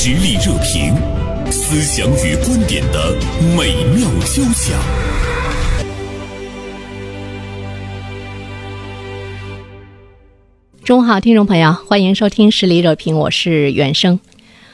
实力热评，思想与观点的美妙交响。中午好，听众朋友，欢迎收听实力热评，我是袁生。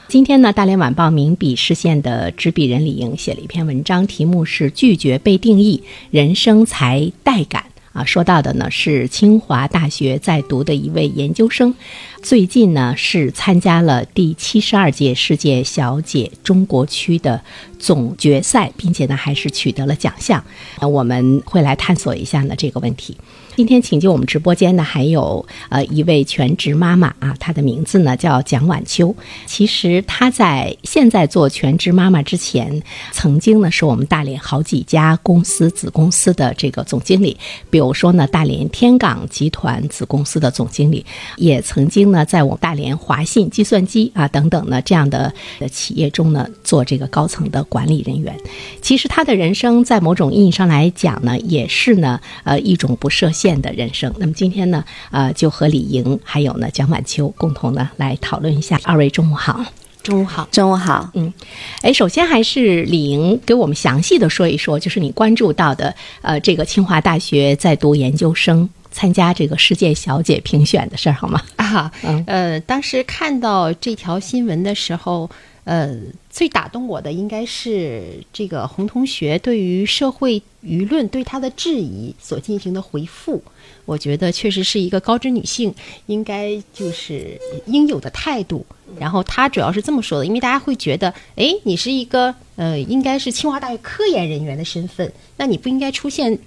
今天呢，《大连晚报》名笔视线的执笔人李莹写了一篇文章，题目是《拒绝被定义，人生才带感》。啊，说到的呢是清华大学在读的一位研究生，最近呢是参加了第七十二届世界小姐中国区的总决赛，并且呢还是取得了奖项。那我们会来探索一下呢这个问题。今天请进我们直播间的还有呃一位全职妈妈啊，她的名字呢叫蒋晚秋。其实她在现在做全职妈妈之前，曾经呢是我们大连好几家公司子公司的这个总经理，比如说呢大连天港集团子公司的总经理，也曾经呢在我们大连华信计算机啊等等呢这样的的企业中呢做这个高层的管理人员。其实她的人生在某种意义上来讲呢，也是呢呃一种不设限。的人生。那么今天呢，呃，就和李莹还有呢蒋晚秋共同呢来讨论一下。二位中午好，中午好，中午好。嗯，哎，首先还是李莹给我们详细的说一说，就是你关注到的，呃，这个清华大学在读研究生参加这个世界小姐评选的事儿，好吗？啊，呃，当时看到这条新闻的时候。呃，最打动我的应该是这个洪同学对于社会舆论对他的质疑所进行的回复，我觉得确实是一个高知女性应该就是应有的态度。然后他主要是这么说的，因为大家会觉得，哎，你是一个呃，应该是清华大学科研人员的身份，那你不应该出现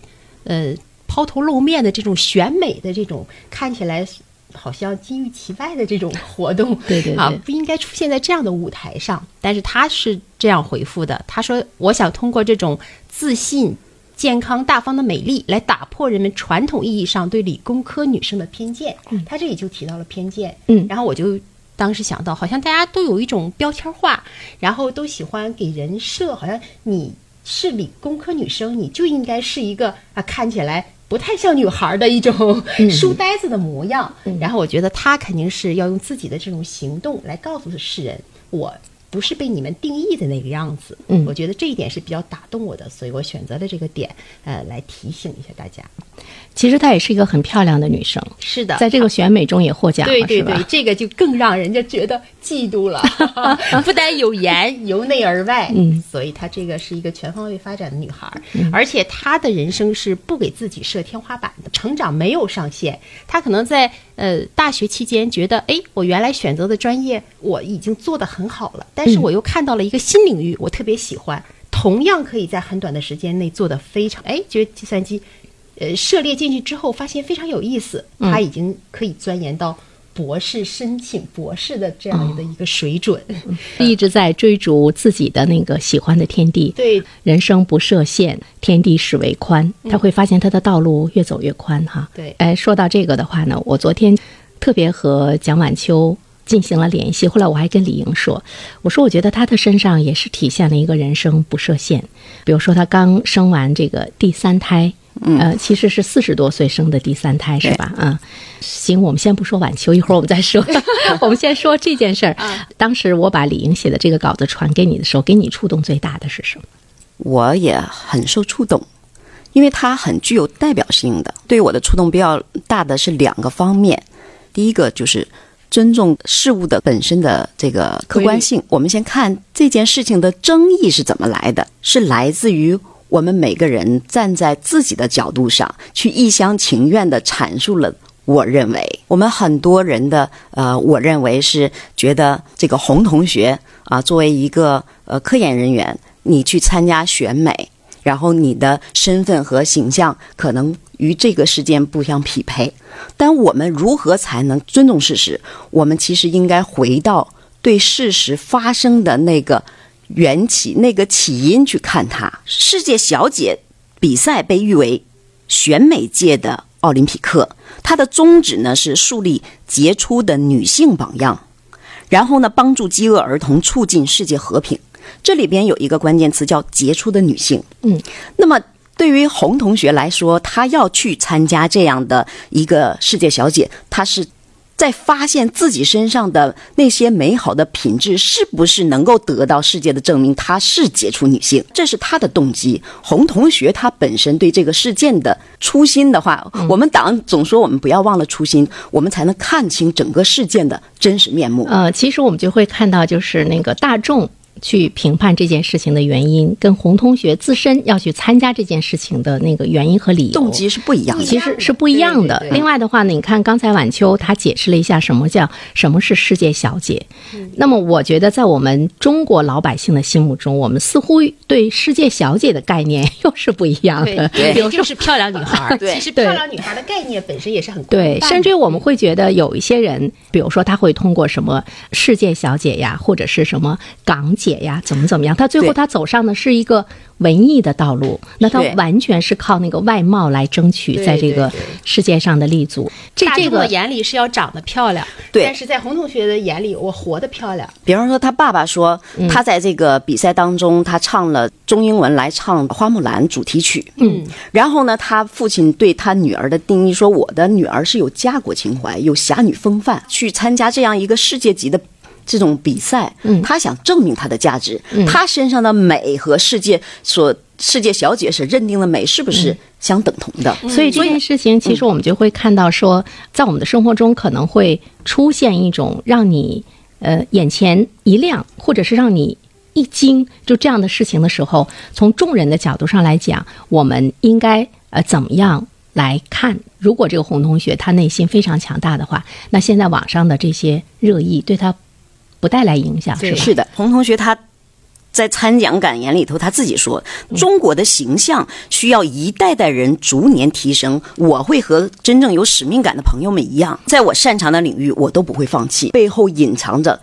呃抛头露面的这种选美的这种看起来。好像金玉其外的这种活动，对对啊，不应该出现在这样的舞台上。但是他是这样回复的：他说，我想通过这种自信、健康、大方的美丽，来打破人们传统意义上对理工科女生的偏见。他这里就提到了偏见。嗯，然后我就当时想到，好像大家都有一种标签化，然后都喜欢给人设，好像你是理工科女生，你就应该是一个啊，看起来。不太像女孩的一种书呆子的模样，然后我觉得她肯定是要用自己的这种行动来告诉世人，我。不是被你们定义的那个样子，嗯，我觉得这一点是比较打动我的，所以我选择了这个点，呃，来提醒一下大家。其实她也是一个很漂亮的女生，是的，在这个选美中也获奖了，对对对，这个就更让人家觉得嫉妒了。不但有颜，由内而外，嗯，所以她这个是一个全方位发展的女孩，而且她的人生是不给自己设天花板的，成长没有上限。她可能在呃大学期间觉得，哎，我原来选择的专业我已经做得很好了。但是我又看到了一个新领域，我特别喜欢，同样可以在很短的时间内做得非常，哎，觉得计算机，呃，涉猎进去之后发现非常有意思，他已经可以钻研到博士申请博士的这样的一个水准，一直在追逐自己的那个喜欢的天地。对，人生不设限，天地始为宽，他会发现他的道路越走越宽哈。对，哎，说到这个的话呢，我昨天特别和蒋晚秋。进行了联系，后来我还跟李莹说：“我说我觉得她的身上也是体现了一个人生不设限。比如说，她刚生完这个第三胎，呃，其实是四十多岁生的第三胎，是吧？嗯，行，我们先不说晚秋，一会儿我们再说。我们先说这件事儿。当时我把李莹写的这个稿子传给你的时候，给你触动最大的是什么？我也很受触动，因为它很具有代表性的。对我的触动比较大的是两个方面，第一个就是。尊重事物的本身的这个客观性。我们先看这件事情的争议是怎么来的，是来自于我们每个人站在自己的角度上去一厢情愿的阐述了。我认为，我们很多人的呃，我认为是觉得这个洪同学啊，作为一个呃科研人员，你去参加选美。然后你的身份和形象可能与这个事件不相匹配，但我们如何才能尊重事实？我们其实应该回到对事实发生的那个缘起、那个起因去看它。世界小姐比赛被誉为选美界的奥林匹克，它的宗旨呢是树立杰出的女性榜样，然后呢帮助饥饿儿童，促进世界和平。这里边有一个关键词叫杰出的女性。嗯，那么对于洪同学来说，她要去参加这样的一个世界小姐，她是在发现自己身上的那些美好的品质是不是能够得到世界的证明，她是杰出女性，这是她的动机。洪同学她本身对这个事件的初心的话，我们党总说我们不要忘了初心，我们才能看清整个事件的真实面目。呃，其实我们就会看到，就是那个大众。去评判这件事情的原因，跟洪同学自身要去参加这件事情的那个原因和理由动机是不一样的，其实是不一样的。另外的话呢，你看刚才晚秋她解释了一下什么叫什么是世界小姐。那么我觉得在我们中国老百姓的心目中，我们似乎对世界小姐的概念又是不一样的。对，就是漂亮女孩。对，其实漂亮女孩的概念本身也是很对，甚至于我们会觉得有一些人，比如说他会通过什么世界小姐呀，或者是什么港姐呀，怎么怎么样。他最后他走上的是一个文艺的道路，那他完全是靠那个外貌来争取在这个世界上的立足。这这个眼里是要长得漂亮，对。但是在洪同学的眼里，我活得漂亮。比方说，他爸爸说，他在这个比赛当中，他唱了中英文来唱《花木兰》主题曲。嗯。然后呢，他父亲对他女儿的定义说：“我的女儿是有家国情怀，有侠女风范，去参加这样一个世界级的。”这种比赛，嗯他想证明他的价值，嗯他身上的美和世界所世界小姐所认定的美是不是相等同的？所以这件事情，其实我们就会看到说，在我们的生活中可能会出现一种让你呃眼前一亮，或者是让你一惊，就这样的事情的时候，从众人的角度上来讲，我们应该呃怎么样来看？如果这个洪同学他内心非常强大的话，那现在网上的这些热议对他。不带来影响，是吧是的。洪同学他在参奖感言里头，他自己说：“中国的形象需要一代代人逐年提升。我会和真正有使命感的朋友们一样，在我擅长的领域，我都不会放弃。背后隐藏着。”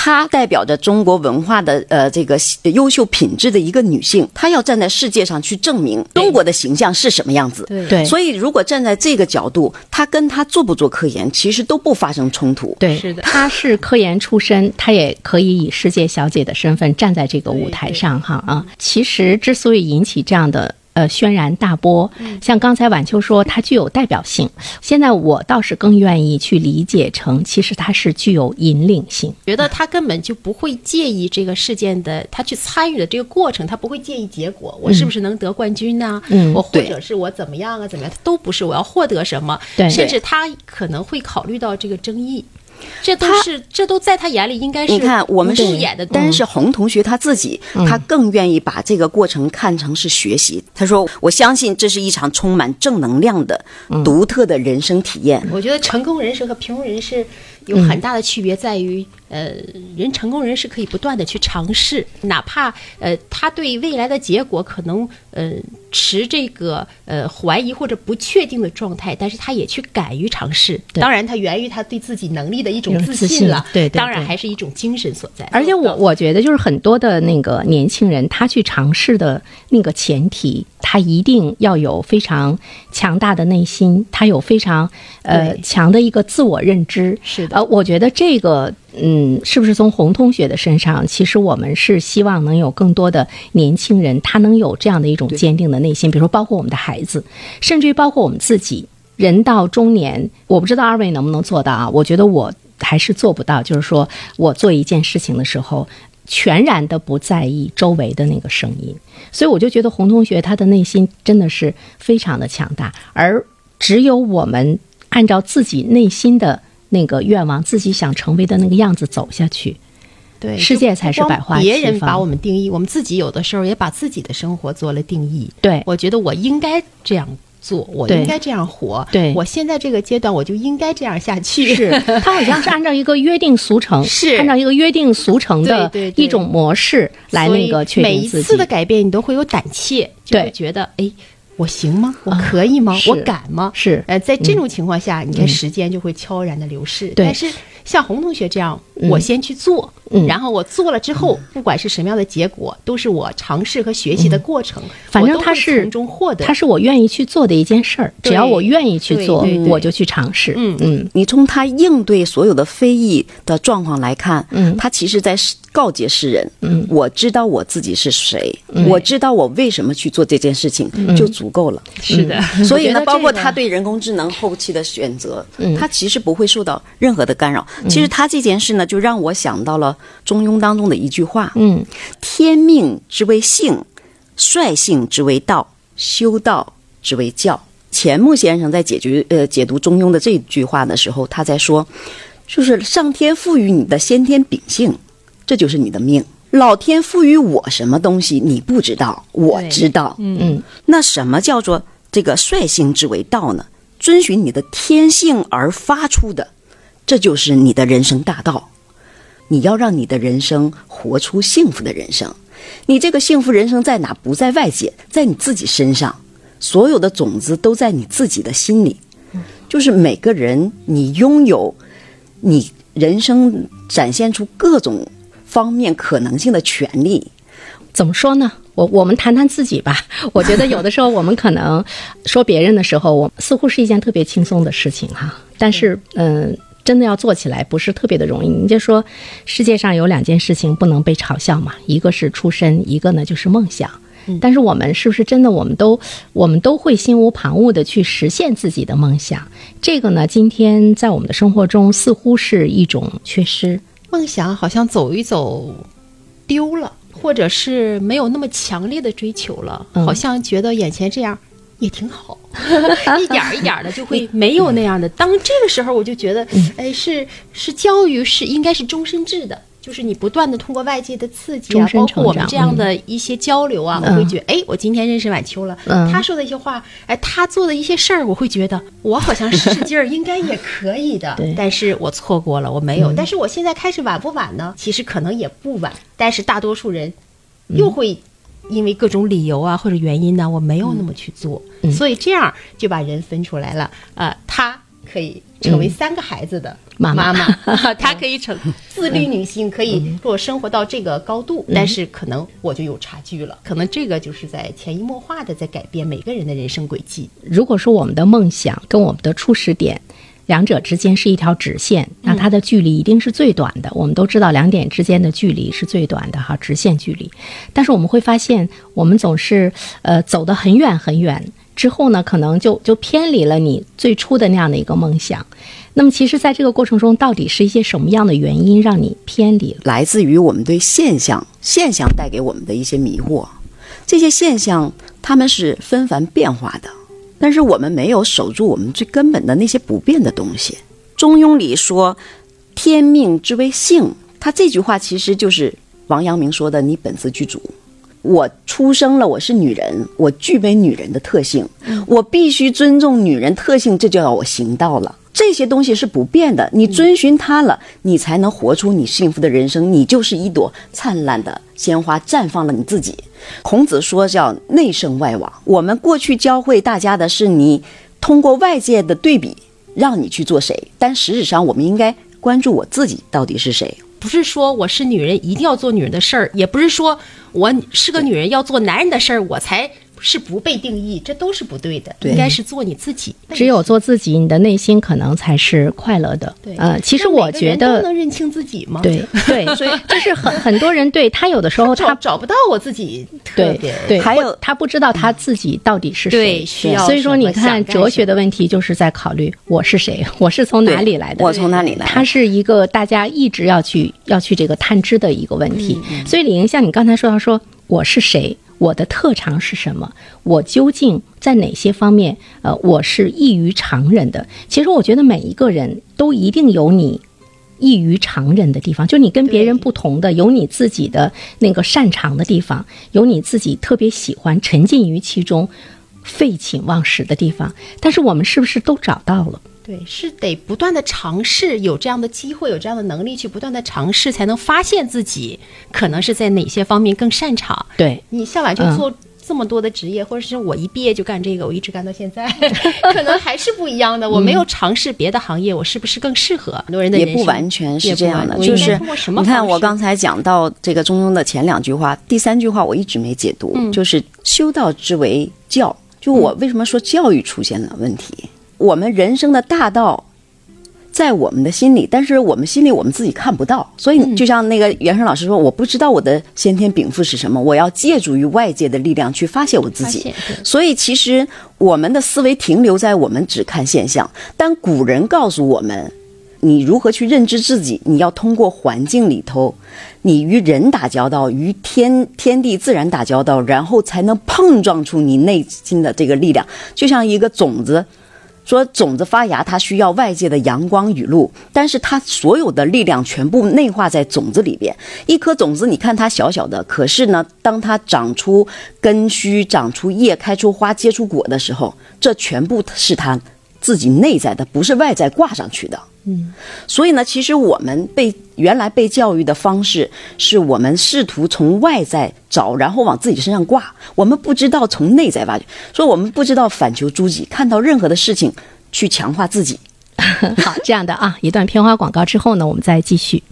她代表着中国文化的呃这个优秀品质的一个女性，她要站在世界上去证明中国的形象是什么样子。对，所以如果站在这个角度，她跟她做不做科研其实都不发生冲突。对，是的，她是科研出身，她也可以以世界小姐的身份站在这个舞台上哈啊。其实之所以引起这样的。呃，轩然大波，像刚才晚秋说，它具有代表性。现在我倒是更愿意去理解成，其实它是具有引领性。觉得他根本就不会介意这个事件的，他去参与的这个过程，他不会介意结果，我是不是能得冠军呢？嗯，我或者是我怎么样啊？怎么样？他都不是，我要获得什么？对，甚至他可能会考虑到这个争议。这都是，这都在他眼里应该是。你看，我们是演的，但是洪同学他自己，他更愿意把这个过程看成是学习。他说：“我相信这是一场充满正能量的、独特的人生体验。”我觉得成功人士和平庸人士有很大的区别，在于。呃，人成功人是可以不断的去尝试，哪怕呃他对未来的结果可能呃持这个呃怀疑或者不确定的状态，但是他也去敢于尝试。当然，他源于他对自己能力的一种自信了。对，当然还是一种精神所在。而且我我觉得，就是很多的那个年轻人，他去尝试的那个前提，他一定要有非常强大的内心，他有非常呃强的一个自我认知。是的，呃，我觉得这个。嗯，是不是从洪同学的身上？其实我们是希望能有更多的年轻人，他能有这样的一种坚定的内心。比如说，包括我们的孩子，甚至于包括我们自己。人到中年，我不知道二位能不能做到啊？我觉得我还是做不到。就是说我做一件事情的时候，全然的不在意周围的那个声音。所以我就觉得洪同学他的内心真的是非常的强大，而只有我们按照自己内心的。那个愿望，自己想成为的那个样子走下去，对，世界才是百花。别人把我们定义，我们自己有的时候也把自己的生活做了定义。对，我觉得我应该这样做，我应该这样活。对，我现在这个阶段，我就应该这样下去。是，他好像是按照一个约定俗成，是按照一个约定俗成的一种模式来那个确定自己。每一次的改变，你都会有胆怯，就会觉得哎。我行吗？我可以吗？我敢吗？是，呃，在这种情况下，你看时间就会悄然的流逝。但是像洪同学这样，嗯我先去做，嗯然后我做了之后，不管是什么样的结果，都是我尝试和学习的过程。嗯反正我都会它是从中获得，它是我愿意去做的一件事儿，只要我愿意去做我就去尝试。嗯嗯你从他应对所有的非议的状况来看，嗯他其实在告诫世人，嗯我知道我自己是谁，我知道我为什么去做这件事情，就足够了。是的。所以呢，包括他对人工智能后期的选择，嗯他其实不会受到任何的干扰。其实他这件事呢，就让我想到了《中庸》当中的一句话：嗯天命之谓性，率性之谓道，修道之谓教。钱穆先生在解决呃解读《中庸》的这句话的时候，他在说，就是上天赋予你的先天秉性，这就是你的命。老天赋予我什么东西，你不知道，我知道。嗯那什么叫做这个率性之为道呢？遵循你的天性而发出的，这就是你的人生大道。你要让你的人生活出幸福的人生。你这个幸福人生在哪？不在外界，在你自己身上。所有的种子都在你自己的心里。就是每个人，你拥有你人生展现出各种方面可能性的权利。怎么说呢？我我们谈谈自己吧。我觉得有的时候我们可能说别人的时候，我似乎是一件特别轻松的事情哈。但是，嗯、真的要做起来不是特别的容易。你就说，世界上有两件事情不能被嘲笑嘛，一个是出身，一个呢就是梦想。但是我们是不是真的？我们都我们都会心无旁骛的去实现自己的梦想？这个呢，今天在我们的生活中似乎是一种缺失。梦想好像走一走丢了，或者是没有那么强烈的追求了，嗯好像觉得眼前这样也挺好，一点儿一点儿的就会 没有那样的。当这个时候，我就觉得，嗯哎，是是教育是应该是终身制的。就是你不断的通过外界的刺激啊包括我们这样的一些交流啊，嗯我会觉得，哎，我今天认识晚秋了，嗯他说的一些话，哎，他做的一些事儿，我会觉得我好像使使劲儿 应该也可以的，但是我错过了，我没有。但是我现在开始晚不晚呢？其实可能也不晚，但是大多数人又会因为各种理由啊或者原因呢，我没有那么去做，嗯所以这样就把人分出来了。呃，他可以成为三个孩子的妈妈妈妈，她可以成自律女性，可以给我生活到这个高度，但是可能我就有差距了。可能这个就是在潜移默化的在改变每个人的人生轨迹。如果说我们的梦想跟我们的初始点，两者之间是一条直线，那它的距离一定是最短的。我们都知道两点之间的距离是最短的哈，直线距离。但是我们会发现，我们总是呃走得很远很远之后呢，可能就就偏离了你最初的那样的一个梦想。那么，其实，在这个过程中，到底是一些什么样的原因让你偏离了？来自于我们对现象现象带给我们的一些迷惑。这些现象它们是纷繁变化的，但是我们没有守住我们最根本的那些不变的东西。中庸里说“天命之谓性”，他这句话其实就是王阳明说的“你本自具足”。我出生了，我是女人，我具备女人的特性，我必须尊重女人特性，这就要我行道了。这些东西是不变的，你遵循它了，你才能活出你幸福的人生。你就是一朵灿烂的鲜花，绽放了你自己。孔子说叫内圣外王。我们过去教会大家的是你通过外界的对比让你去做谁，但实质上我们应该关注我自己到底是谁。不是说我是女人一定要做女人的事儿，也不是说我是个女人要做男人的事儿，我才是不被定义，这都是不对的。对应该是做你自己。只有做自己，你的内心可能才是快乐的。对，呃，其实我觉得都能认清自己吗？，对对，所以就是很很多人对他有的时候找他找不到我自己特对别对，还有他不知道他自己到底是谁，对需要所以说你看哲学的问题就是在考虑我是谁，我是从哪里来的，我从哪里来？它是一个大家一直要去要去这个探知的一个问题。嗯所以李莹，像你刚才说到说我是谁，我的特长是什么，我究竟在哪些方面，呃，我是异于常人的。其实我觉得每一个人都一定有你。异于常人的地方，就你跟别人不同的，有你自己的那个擅长的地方，有你自己特别喜欢、沉浸于其中、废寝忘食的地方。但是我们是不是都找到了？对，是得不断的尝试，有这样的机会，有这样的能力去不断的尝试，才能发现自己可能是在哪些方面更擅长。对，你向晚就嗯做、这么多的职业，或者是我一毕业就干这个，我一直干到现在，可能还是不一样的。我没有尝试别的行业，我是不是更适合？很多人的也不完全是这样的，就是你看我刚才讲到这个中庸的前两句话，第三句话我一直没解读，嗯就是修道之为教。就我为什么说教育出现了问题？我们人生的大道在我们的心里，但是我们心里我们自己看不到，所嗯。以就像那个袁生老师说，我不知道我的先天禀赋是什么，我要借助于外界的力量去发泄我自己。所以其实我们的思维停留在我们只看现象，但古人告诉我们，你如何去认知自己，你要通过环境里头，你与人打交道，与天天地自然打交道，然后才能碰撞出你内心的这个力量，就像一个种子。说种子发芽，它需要外界的阳光雨露，但是它所有的力量全部内化在种子里边。一颗种子，你看它小小的，可是呢，当它长出根须、长出叶、开出花、结出果的时候，这全部是它自己内在的，不是外在挂上去的。嗯，所以呢，其实我们被原来被教育的方式，是我们试图从外在找，然后往自己身上挂。我们不知道从内在挖掘，所以我们不知道反求诸己，看到任何的事情去强化自己。好，这样的啊，一段片花广告之后呢，我们再继续。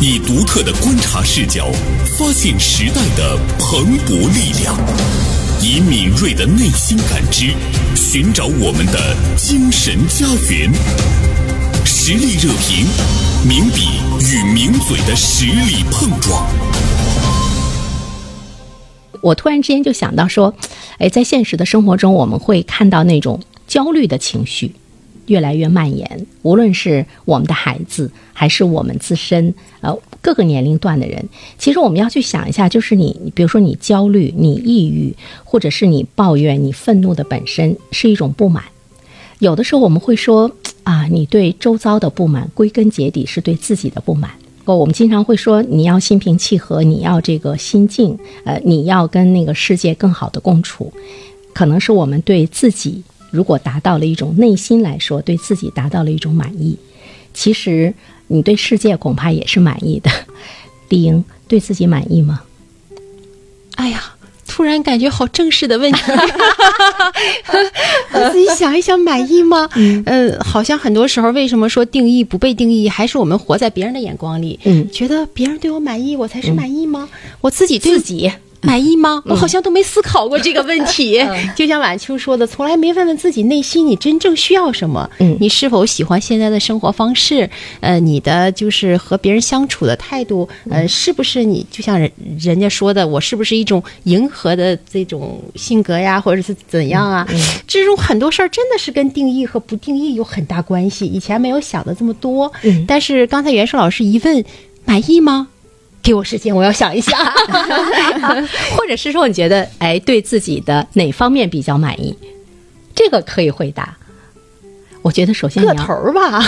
以独特的观察视角，发现时代的蓬勃力量；以敏锐的内心感知，寻找我们的精神家园。实力热评，名笔与名嘴的实力碰撞。我突然之间就想到说，哎，在现实的生活中，我们会看到那种焦虑的情绪越来越蔓延，无论是我们的孩子，还是我们自身，呃，各个年龄段的人。其实我们要去想一下，就是你，比如说你焦虑、你抑郁，或者是你抱怨、你愤怒的本身是一种不满。有的时候我们会说啊，你对周遭的不满，归根结底是对自己的不满。我们经常会说，你要心平气和，你要这个心静，呃，你要跟那个世界更好的共处。可能是我们对自己，如果达到了一种内心来说，对自己达到了一种满意，其实你对世界恐怕也是满意的。丽英对自己满意吗？哎呀，突然感觉好正式的问题，我自己想一想，满意吗？嗯，呃，好像很多时候，为什么说定义不被定义，还是我们活在别人的眼光里，嗯觉得别人对我满意，我才是满意吗？我自己对自己满意吗？我好像都没思考过这个问题。就像晚秋说的，从来没问问自己内心你真正需要什么。嗯你是否喜欢现在的生活方式？呃，你的就是和别人相处的态度，呃，是不是你就像人人家说的，我是不是一种迎合的这种性格呀，或者是怎样啊？这种很多事儿真的是跟定义和不定义有很大关系。以前没有想的这么多，嗯但是刚才袁硕老师一问，满意吗？给我时间，我要想一想。或者是说你觉得哎对自己的哪方面比较满意？这个可以回答。我觉得首先你要个头儿吧，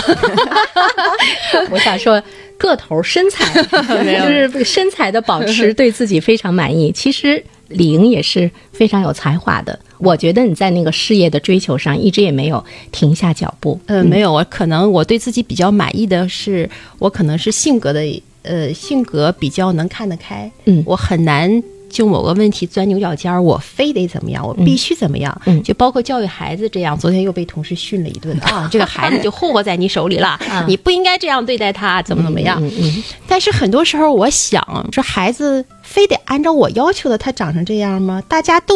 我想说个头、身材，就是身材的保持，对自己非常满意。其实李莹也是非常有才华的，我觉得你在那个事业的追求上一直也没有停下脚步。嗯，没有，我可能我对自己比较满意的是，我可能是性格的，呃，性格比较能看得开，嗯我很难。就某个问题钻牛角尖儿，我非得怎么样，我必须怎么样，嗯就包括教育孩子这样。昨天又被同事训了一顿啊，这个孩子就霍霍在你手里了，你不应该这样对待他，怎么怎么样。嗯嗯但是很多时候，我想说，孩子非得按照我要求的他长成这样吗？大家都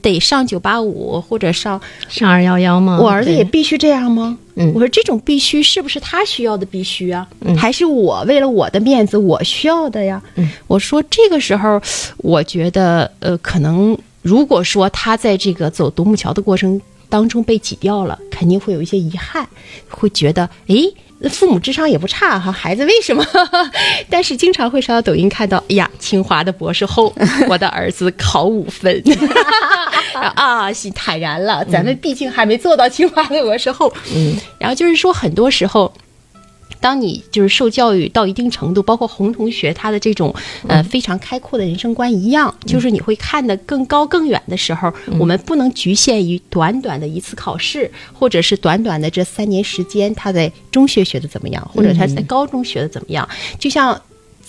得上九八五或者上上二幺幺吗？我儿子也必须这样吗？嗯我说这种必须是不是他需要的必须啊？还是我为了我的面子我需要的呀？嗯我说这个时候，我觉得呃，可能如果说他在这个走独木桥的过程当中被挤掉了，肯定会有一些遗憾，会觉得诶。父母智商也不差哈，孩子为什么？但是经常会刷到抖音看到，哎呀，清华的博士后，我的儿子考五分，啊，心坦然了。咱们毕竟还没做到清华的博士后，嗯，然后就是说，很多时候。当你就是受教育到一定程度，包括洪同学他的这种呃非常开阔的人生观一样，就是你会看得更高更远的时候，我们不能局限于短短的一次考试，或者是短短的这三年时间，他在中学学的怎么样，或者他在高中学的怎么样，就像。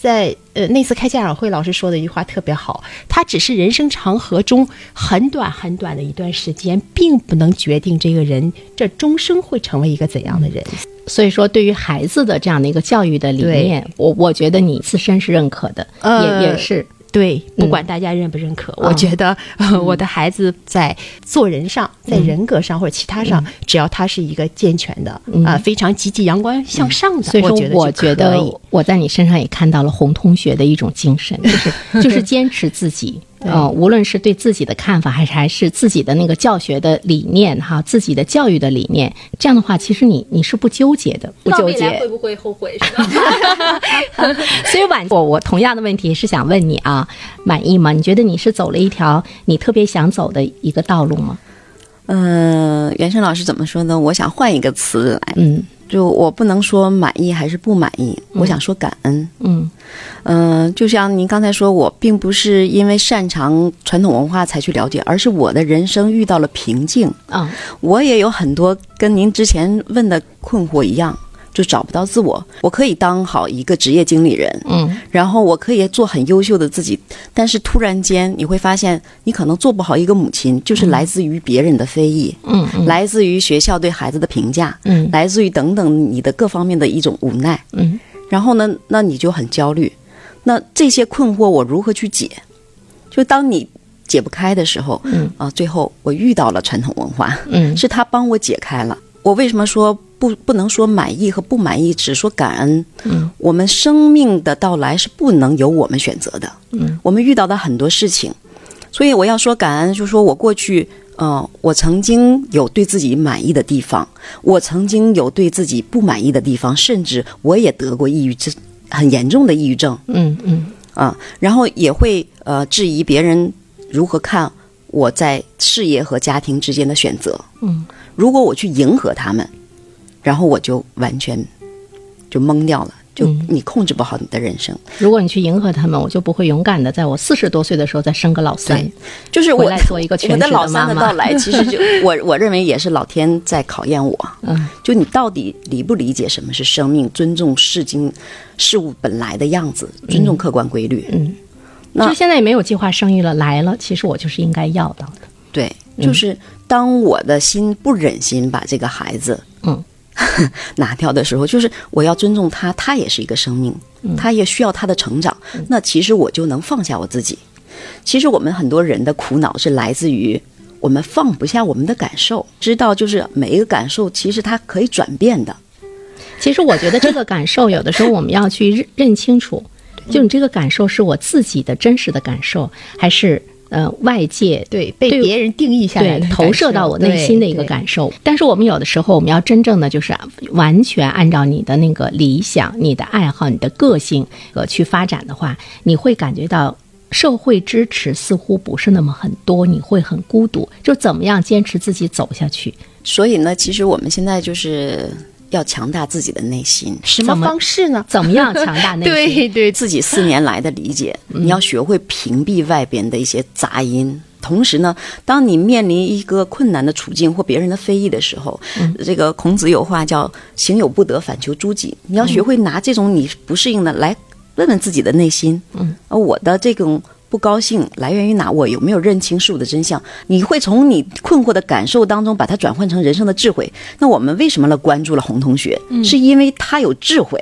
在呃那次开家长会，老师说的一句话特别好，他只是人生长河中很短很短的一段时间，并不能决定这个人这终生会成为一个怎样的人。所以说，对于孩子的这样的一个教育的理念，我我觉得你自身是认可的，呃也也是。对，不管大家认不认可，我觉得、呃我的孩子在做人上，在人格上或者其他上，只要他是一个健全的啊、非常积极、阳光向上的，所以说，我我觉得我在你身上也看到了洪同学的一种精神，就是就是坚持自己。呃，无论是对自己的看法，还是还是自己的那个教学的理念哈，自己的教育的理念，这样的话，其实你你是不纠结的，不纠结会。不会后悔是吧？所以晚我我同样的问题是想问你啊，满意吗？你觉得你是走了一条你特别想走的一个道路吗？嗯，袁生老师怎么说呢？我想换一个词来，嗯就我不能说满意还是不满意，我想说感恩。嗯。嗯、就像您刚才说，我并不是因为擅长传统文化才去了解，而是我的人生遇到了瓶颈，啊。我也有很多跟您之前问的困惑一样，就找不到自我。我可以当好一个职业经理人，嗯然后我可以做很优秀的自己，但是突然间你会发现，你可能做不好一个母亲，就是来自于别人的非议，嗯嗯来自于学校对孩子的评价，嗯来自于等等你的各方面的一种无奈。嗯然后呢，那你就很焦虑。那这些困惑我如何去解？就当你解不开的时候，嗯啊，最后我遇到了传统文化，嗯是他帮我解开了。我为什么说不不能说满意和不满意，只说感恩？嗯，我们生命的到来是不能由我们选择的。嗯，我们遇到的很多事情，所以我要说感恩，就是说我过去。呃，我曾经有对自己满意的地方，我曾经有对自己不满意的地方，甚至我也得过抑郁症，很严重的抑郁症。嗯嗯啊，然后也会呃质疑别人如何看我在事业和家庭之间的选择。嗯，如果我去迎合他们，然后我就完全就懵掉了，就嗯你控制不好你的人生。如果你去迎合他们，我就不会勇敢的在我 四十多岁的时候再生个老三。就是我来做一个全职的 职的老三的妈妈到来，其实就我我认为也是老天在考验我。嗯，就你到底理不理解什么是生命，尊重世经事物本来的样子，尊重客观规律。嗯，那就现在也没有计划生育了，来了，其实我就是应该要到的。对，就是当我的心不忍心把这个孩子，嗯，拿掉的时候，就是我要尊重他，他也是一个生命，他也需要他的成长。那其实我就能放下我自己。其实我们很多人的苦恼是来自于我们放不下我们的感受，知道就是每一个感受其实它可以转变的。其实我觉得这个感受，有的时候我们要去认认清楚，就你这个感受是我自己的真实的感受，还是呃外界对，被别人定义下来的投射到我内心的一个感受。但是我们有的时候，我们要真正的就是完全按照你的那个理想、你的爱好、你的个性呃去发展的话，你会感觉到。社会支持似乎不是那么很多，你会很孤独。就怎么样坚持自己走下去？所以呢，其实我们现在就是要强大自己的内心。什么方式呢？怎么样强大内心？对对，自己四年来的理解，嗯你要学会屏蔽外边的一些杂音。同时呢，当你面临一个困难的处境或别人的非议的时候，嗯这个孔子有话叫“行有不得，反求诸己”。你要学会拿这种你不适应的来问问自己的内心，嗯，而我的这种。不高兴来源于哪？我有没有认清事物的真相？你会从你困惑的感受当中把它转换成人生的智慧。那我们为什么来关注了洪同学？嗯是因为他有智慧，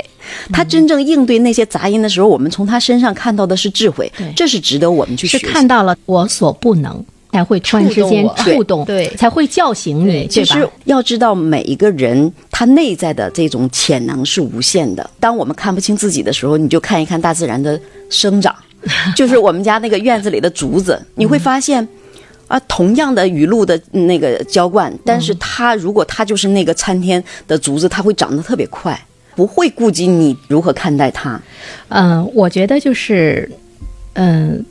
他真正应对那些杂音的时候，我们从他身上看到的是智慧对，这是值得我们去是学习。看到了我所不能，才会突然之间触动对才会叫醒你，对吧？其实要知道，每一个人他内在的这种潜能是无限的。当我们看不清自己的时候，你就看一看大自然的生长，就是我们家那个院子里的竹子，你会发现。啊，同样的雨露的那个浇灌，但是它如果它就是那个参天的竹子，它会长得特别快，不会顾及你如何看待它。嗯、我觉得就是，嗯、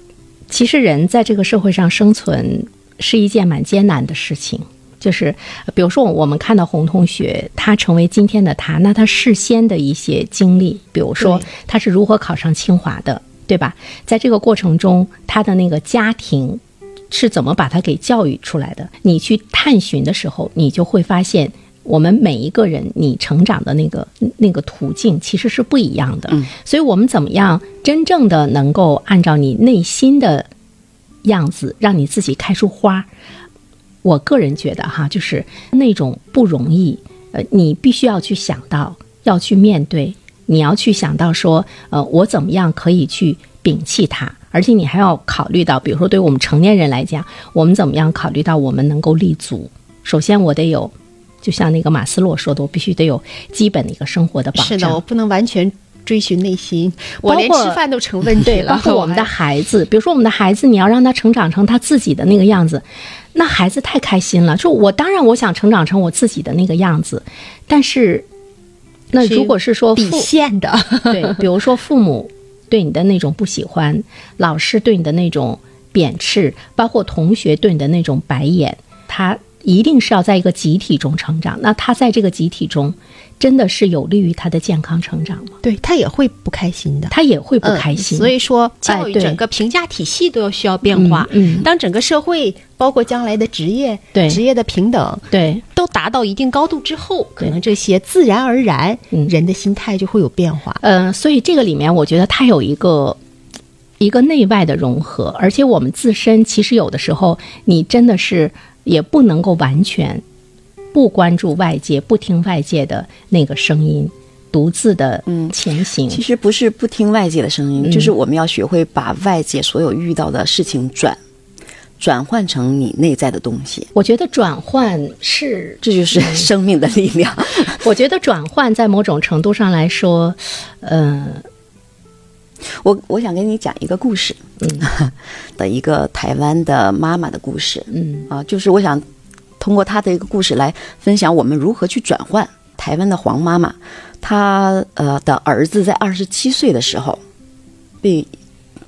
其实人在这个社会上生存是一件蛮艰难的事情。就是，比如说我们看到洪同学，他成为今天的他，那他事先的一些经历，比如说他是如何考上清华的，对吧？在这个过程中，他的那个家庭是怎么把他给教育出来的？你去探寻的时候，你就会发现，我们每一个人，你成长的那个那个途径其实是不一样的。嗯，所以我们怎么样真正的能够按照你内心的样子，让你自己开出花？我个人觉得哈，就是那种不容易。呃，你必须要去想到，要去面对，你要去想到说，呃，我怎么样可以去摒弃它，而且你还要考虑到，比如说对我们成年人来讲，我们怎么样考虑到我们能够立足？首先，我得有，就像那个马斯洛说的，我必须得有基本的一个生活的保障。是的，我不能完全追寻内心，我连吃饭都成问题，了。包括我们的孩子，比如说我们的孩子，你要让他成长成他自己的那个样子，那孩子太开心了。就我当然我想成长成我自己的那个样子，但是那如果是说底线的，对，比如说父母对你的那种不喜欢，老师对你的那种贬斥，包括同学对你的那种白眼，他一定是要在一个集体中成长。那他在这个集体中，真的是有利于他的健康成长吗？对他也会不开心的。他也会不开心。嗯所以说，教育对整个评价体系都要需要变化。嗯嗯当整个社会，包括将来的职业、对职业的平等，对都达到一定高度之后，可能这些自然而然，嗯人的心态就会有变化。呃，所以这个里面，我觉得它有一个一个内外的融合，而且我们自身其实有的时候，你真的是也不能够完全不关注外界、不听外界的那个声音，独自的前行。其实不是不听外界的声音，嗯。就是我们要学会把外界所有遇到的事情转转换成你内在的东西，我觉得转换是，这就是生命的力量。我觉得转换在某种程度上来说，呃，我我想跟你讲一个故事，嗯，的一个台湾的妈妈的故事，嗯。啊，就是我想通过他的一个故事来分享我们如何去转换。台湾的黄妈妈，她呃的儿子在二十七岁的时候被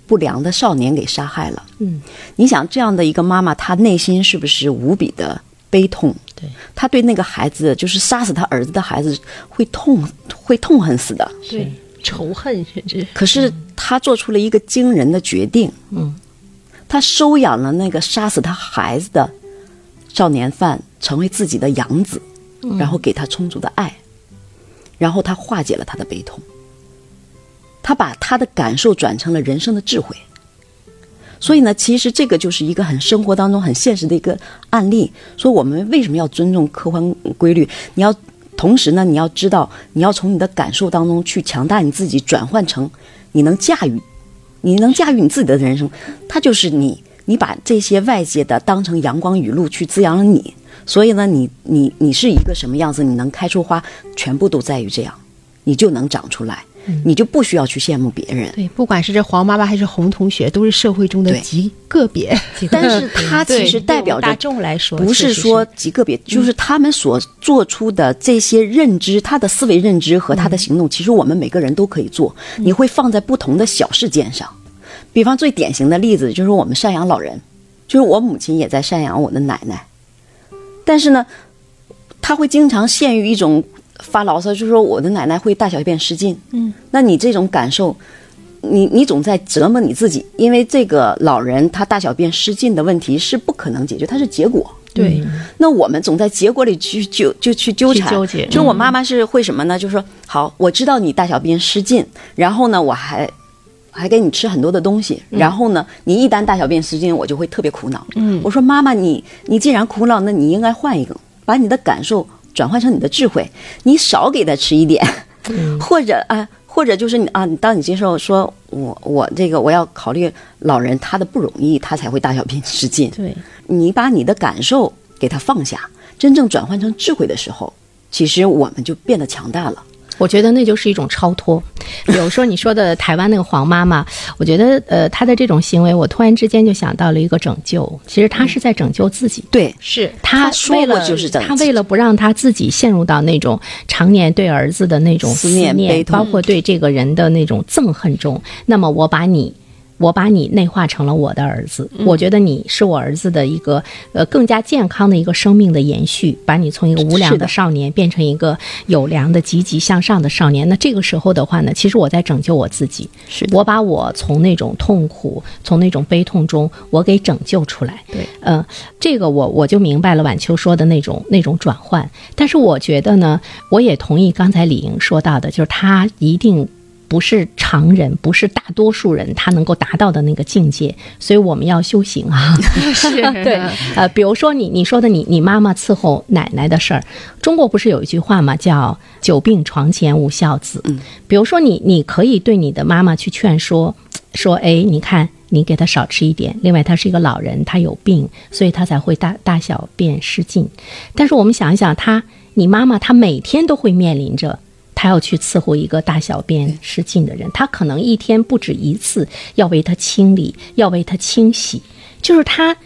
不良的少年给杀害了。嗯，你想这样的一个妈妈，她内心是不是无比的悲痛？对，她对那个孩子，就是杀死她儿子的孩子，会痛会痛恨死的。对，仇恨甚至可是她做出了一个惊人的决定，嗯，他收养了那个杀死她孩子的少年犯，成为自己的养子，然后给他充足的爱，然后他化解了他的悲痛，他把他的感受转成了人生的智慧。所以呢，其实这个就是一个很生活当中很现实的一个案例。说我们为什么要尊重客观规律？你要同时呢，你要知道，你要从你的感受当中去强大你自己，转换成你能驾驭，你能驾驭你自己的人生。它就是你，你把这些外界的当成阳光雨露去滋养了你。所以呢，你你你是一个什么样子，你能开出花，全部都在于这样，你就能长出来，你就不需要去羡慕别人。对，不管是这黄妈妈还是红同学，都是社会中的极个别。但是他其实代表着大众来说，不是说极个别，就是他们所做出的这些认知，他的思维认知和他的行动，其实我们每个人都可以做。你会放在不同的小事件上，比方最典型的例子就是我们赡养老人，就是我母亲也在赡养我的奶奶，但是呢，她会经常陷于一种发牢骚，就是说我的奶奶会大小便失禁。嗯，那你这种感受。你你总在折磨你自己，因为这个老人他大小便失禁的问题是不可能解决，它是结果。对，那我们总在结果里去纠就去纠缠，纠结就我妈妈是会什么呢？就是说，好，我知道你大小便失禁，然后呢，我还还给你吃很多的东西，然后呢，你一旦大小便失禁，我就会特别苦恼。嗯我说妈妈，你你既然苦恼，那你应该换一个，把你的感受转换成你的智慧，你少给他吃一点，或者啊。或者就是你啊，你当你接受说，我我这个我要考虑老人他的不容易，他才会大小便失禁。对，你把你的感受给他放下，真正转换成智慧的时候，其实我们就变得强大了。我觉得那就是一种超脱。比如说你说的台湾那个黄妈妈，我觉得呃她的这种行为，我突然之间就想到了一个拯救。其实她是在拯救自己。对，是她她说为了过就是她为了不让她自己陷入到那种常年对儿子的那种思思念包括对这个人的那种憎恨中，那么我把你我把你内化成了我的儿子，嗯我觉得你是我儿子的一个呃更加健康的一个生命的延续，把你从一个无良的的少年变成一个有良的、积极向上的少年。那这个时候的话呢，其实我在拯救我自己，是的我把我从那种痛苦、从那种悲痛中，我给拯救出来。对，呃，这个我我就明白了晚秋说的那种那种转换。但是我觉得呢，我也同意刚才李莹说到的，就是他一定。不是常人，不是大多数人他能够达到的那个境界，所以我们要修行啊。是 对，呃，比如说你你说的你你妈妈伺候奶奶的事儿，中国不是有一句话吗？叫“久病床前无孝子”。嗯，比如说你你可以对你的妈妈去劝说，说，哎，你看你给她少吃一点。另外，他是一个老人，他有病，所以他才会大大小便失禁。但是我们想一想，他你妈妈她每天都会面临着。她要去伺候一个大小便失禁的人，他可能一天不止一次要为他清理，要为他清洗，就是他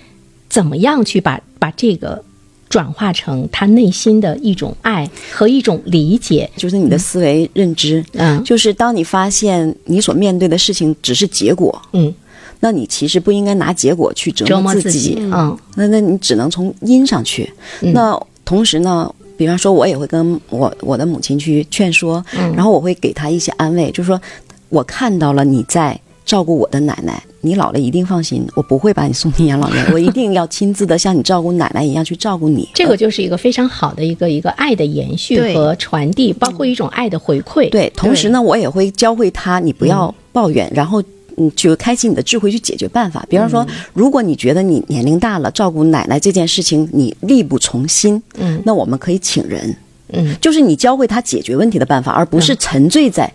怎么样去把把这个转化成他内心的一种爱和一种理解。就是你的思维认知，嗯。就是当你发现你所面对的事情只是结果，嗯，那你其实不应该拿结果去折折磨自自己，嗯。那那你只能从因上去。那同时呢，比方说，我也会跟我我的母亲去劝说，嗯然后我会给她一些安慰，就是说我看到了你在照顾我的奶奶，你老了一定放心，我不会把你送进养老院，我一定要亲自的像你照顾奶奶一样去照顾你。这个就是一个非常好的一个一个爱的延续和传递，包括一种爱的回馈。对，同时呢，我也会教会他，你不要抱怨，然后。嗯，就开启你的智慧去解决办法。比方说，如果你觉得你年龄大了，照顾奶奶这件事情你力不从心，嗯，那我们可以请人，嗯，就是你教会他解决问题的办法，而不是沉醉在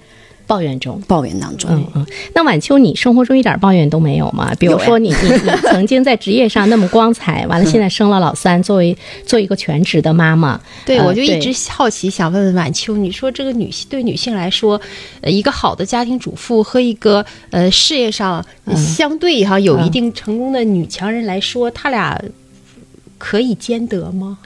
抱怨中。抱怨当中。嗯嗯，那晚秋，你生活中一点抱怨都没有吗？比如说你，你你 曾经在职业上那么光彩，完了现在生了老三，作为做一个全职的妈妈，对，呃我就一直好奇，想问问晚秋，你说这个女性对女性来说，呃，一个好的家庭主妇和一个呃事业上相对哈、有一定成功的女强人来说，她俩可以兼得吗？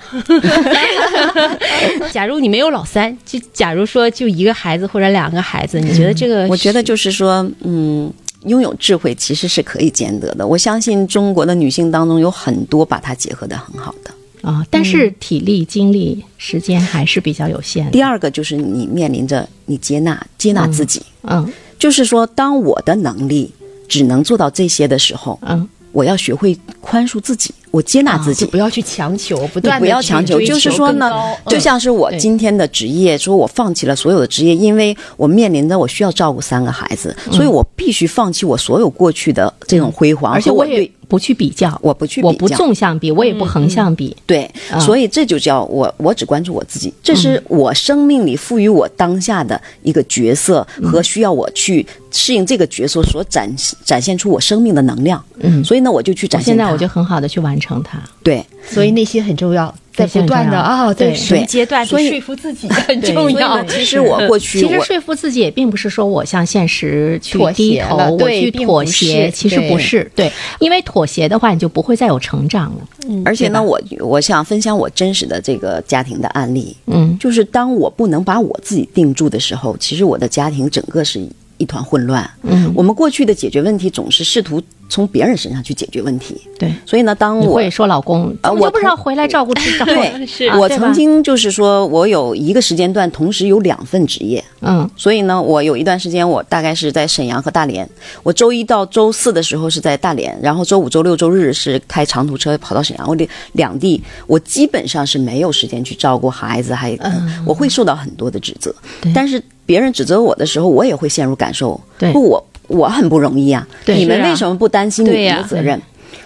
假如你没有老三，就假如说就一个孩子或者两个孩子，你觉得这个是？我觉得就是说，嗯，拥有智慧其实是可以兼得的。我相信中国的女性当中有很多把它结合的很好的。啊，但是体力、精力、时间还是比较有限的。第二个就是你面临着你接纳接纳自己，嗯就是说，当我的能力只能做到这些的时候，嗯，我要学会宽恕自己，我接纳自己。就不要去强求，不断不要强求，就是说呢就像是我今天的职业，说我放弃了所有的职业，因为我面临着我需要照顾三个孩子，所以我必须放弃我所有过去的这种辉煌，而且我也和我对不去比较，我不去我不比较纵向比，我也不横向比。对，啊所以这就叫我，我只关注我自己，这嗯是我生命里赋予我当下的一个角色和需要我去适应这个角色所展展现出我生命的能量。嗯所以呢，我就去展现。现在我就很好的去完成它。对，所以内心很重要，在不断的啊，在对什么阶段所以说服自己很重要。其实我过去其实说服自己也并不是说我向现实去妥低头，我去对妥协，其实不是对，因为妥协的话，你就不会再有成长了。而且呢，我我想分享我真实的这个家庭的案例。嗯就是当我不能把我自己定住的时候，其实我的家庭整个是一团混乱。嗯，我们过去的解决问题总是试图从别人身上去解决问题，对，所以呢，当我你会说老公，啊我不知道回来照顾吃照顾对，是我曾经就是说我有一个时间段同时有两份职业，嗯。所以呢，我有一段时间我大概是在沈阳和大连，我周一到周四的时候是在大连，然后周五、周六、周日是开长途车跑到沈阳，我两两地我基本上是没有时间去照顾孩子，还、嗯。我会受到很多的指责。对，但是别人指责我的时候，我也会陷入感受，对。不我我很不容易啊，对。你们为什么不担心你们的责任？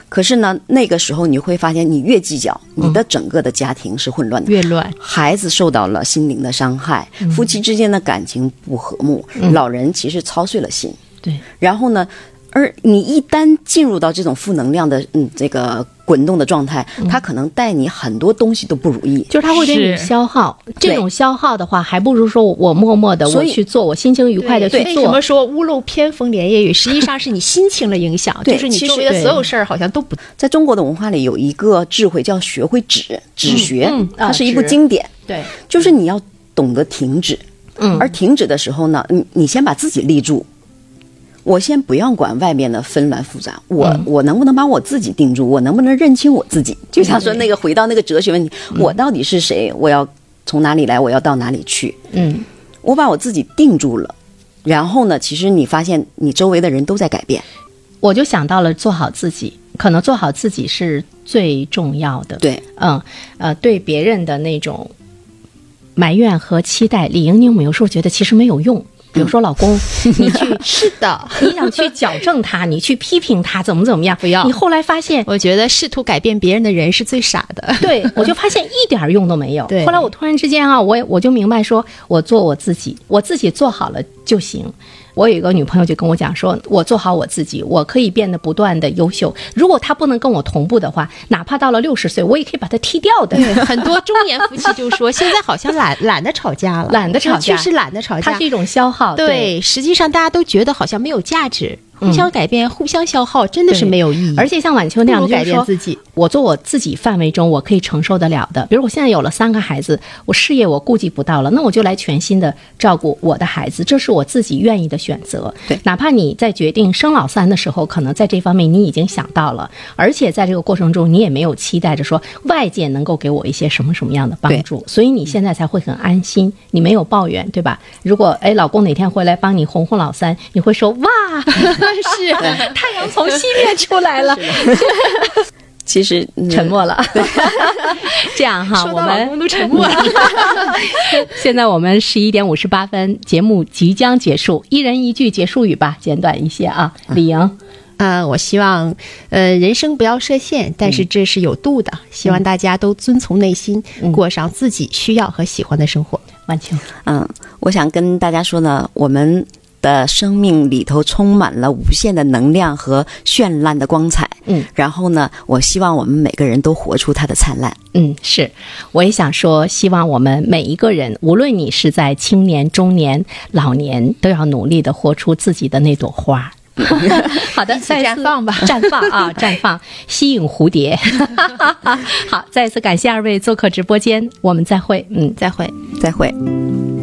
可是呢，那个时候你会发现，你越计较，你的整个的家庭是混乱的，越乱，孩子受到了心灵的伤害，夫妻之间的感情不和睦，老人其实操碎了心。对，然后呢，而你一旦进入到这种负能量的嗯这个滚动的状态，它可能带你很多东西都不如意。就是它会给你消耗，这种消耗的话，还不如说我默默的我去做，我心情愉快的去做为什么。说屋漏偏逢连夜雨？实际上是你心情的影响，就是你周围的所有事儿好像都不在中国的文化里有一个智慧叫学会止，止学，它是一部经典，对，就是你要懂得停止。嗯而停止的时候呢，你你先把自己立住。我先不要管外面的纷乱复杂，我、嗯我能不能把我自己定住？我能不能认清我自己？就像说那个回到那个哲学问题，我到底是谁？我要从哪里来？我要到哪里去？嗯我把我自己定住了，然后呢，其实你发现你周围的人都在改变，我就想到了做好自己，可能做好自己是最重要的。对，嗯，呃，对别人的那种埋怨和期待，李莹，你有没有时候觉得其实没有用？比如说，老公，你去是的，你想去矫正他，你去批评他，怎么怎么样？不要你后来发现，我觉得试图改变别人的人是最傻的。对我就发现一点用都没有。对后来我突然之间啊，我也我就明白说，我做我自己，我自己做好了就行。我有一个女朋友就跟我讲说，我做好我自己，我可以变得不断的优秀。如果她不能跟我同步的话，哪怕到了六十岁，我也可以把她踢掉的。很多中年夫妻就说，现在好像懒懒得吵架了，懒得吵架确实懒得吵架它是。一种消耗。对，实际上大家都觉得好像没有价值，互相改变、互相消耗，真的是没有意义。而且像晚秋那样的，改变自己。我做我自己范围中我可以承受得了的。比如我现在有了三个孩子，我事业我顾及不到了，那我就来全心的照顾我的孩子，这是我自己愿意的选择。对哪怕你在决定生老三的时候，可能在这方面你已经想到了，而且在这个过程中你也没有期待着说外界能够给我一些什么什么样的帮助，所以你现在才会很安心，你没有抱怨，对吧？如果哎老公哪天回来帮你哄哄老三，你会说哇，是 太阳从西面出来了。其实、嗯沉默了。这样哈，我们都沉默了。现在我们十一点五十八分，节目即将结束，一人一句结束语吧，简短一些啊。李莹，呃，我希望，呃，人生不要设限，但是这是有度的。希望大家都遵从内心，过上自己需要和喜欢的生活。万秋，嗯，我想跟大家说呢，我们的生命里头充满了无限的能量和绚烂的光彩。嗯，然后呢，我希望我们每个人都活出它的灿烂。嗯，是，我也想说，希望我们每一个人，无论你是在青年、中年、老年，都要努力的活出自己的那朵花。好的，再次绽放吧 绽放啊，绽放，吸引蝴蝶。好，再次感谢二位做客直播间，我们再会。嗯，再会。再会。嗯